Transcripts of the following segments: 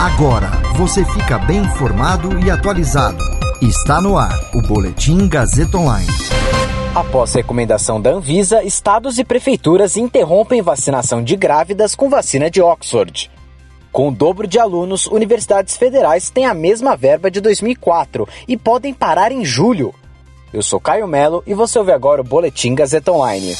Agora você fica bem informado e atualizado. Está no ar o Boletim Gazeta Online. Após recomendação da Anvisa, estados e prefeituras interrompem vacinação de grávidas com vacina de Oxford. Com o dobro de alunos, universidades federais têm a mesma verba de 2004 e podem parar em julho. Eu sou Caio Melo e você ouve agora o Boletim Gazeta Online.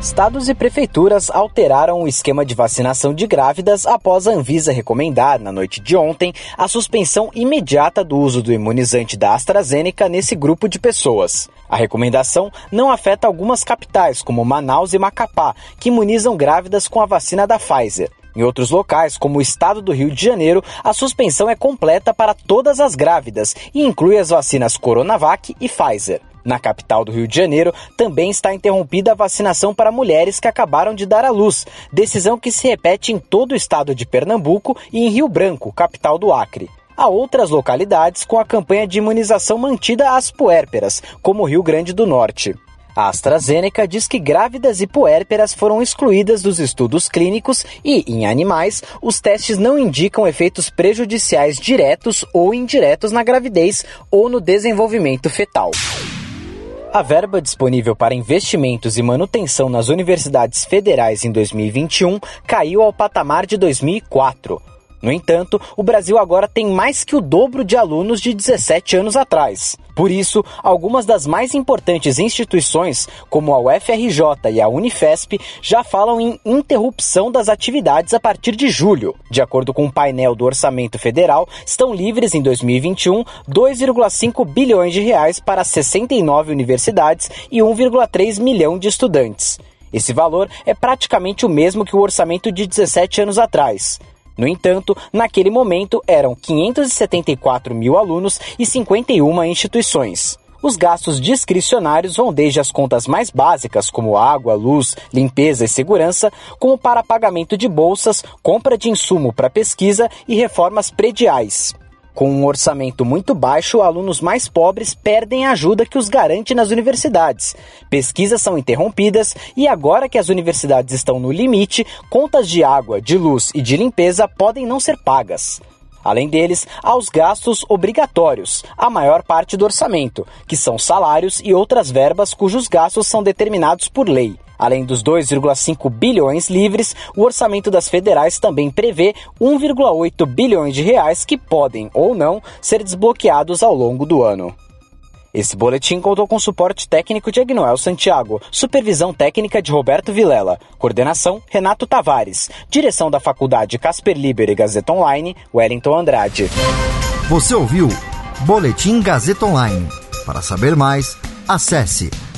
Estados e prefeituras alteraram o esquema de vacinação de grávidas após a Anvisa recomendar, na noite de ontem, a suspensão imediata do uso do imunizante da AstraZeneca nesse grupo de pessoas. A recomendação não afeta algumas capitais, como Manaus e Macapá, que imunizam grávidas com a vacina da Pfizer. Em outros locais, como o estado do Rio de Janeiro, a suspensão é completa para todas as grávidas e inclui as vacinas Coronavac e Pfizer. Na capital do Rio de Janeiro, também está interrompida a vacinação para mulheres que acabaram de dar à luz, decisão que se repete em todo o estado de Pernambuco e em Rio Branco, capital do Acre. Há outras localidades com a campanha de imunização mantida às puérperas, como Rio Grande do Norte. A AstraZeneca diz que grávidas e puérperas foram excluídas dos estudos clínicos e, em animais, os testes não indicam efeitos prejudiciais diretos ou indiretos na gravidez ou no desenvolvimento fetal. A verba disponível para investimentos e manutenção nas universidades federais em 2021 caiu ao patamar de 2004. No entanto, o Brasil agora tem mais que o dobro de alunos de 17 anos atrás. Por isso, algumas das mais importantes instituições, como a UFRJ e a Unifesp, já falam em interrupção das atividades a partir de julho. De acordo com o painel do Orçamento Federal, estão livres em 2021 2,5 bilhões de reais para 69 universidades e 1,3 milhão de estudantes. Esse valor é praticamente o mesmo que o orçamento de 17 anos atrás. No entanto, naquele momento eram 574 mil alunos e 51 instituições. Os gastos discricionários vão desde as contas mais básicas, como água, luz, limpeza e segurança, como para pagamento de bolsas, compra de insumo para pesquisa e reformas prediais. Com um orçamento muito baixo, alunos mais pobres perdem a ajuda que os garante nas universidades. Pesquisas são interrompidas e agora que as universidades estão no limite, contas de água, de luz e de limpeza podem não ser pagas. Além deles, há os gastos obrigatórios, a maior parte do orçamento, que são salários e outras verbas cujos gastos são determinados por lei. Além dos 2,5 bilhões livres, o orçamento das federais também prevê 1,8 bilhões de reais que podem ou não ser desbloqueados ao longo do ano. Esse boletim contou com suporte técnico de Agnoel Santiago, supervisão técnica de Roberto Vilela, coordenação Renato Tavares, direção da Faculdade Casper Liber e Gazeta Online, Wellington Andrade. Você ouviu Boletim Gazeta Online. Para saber mais, acesse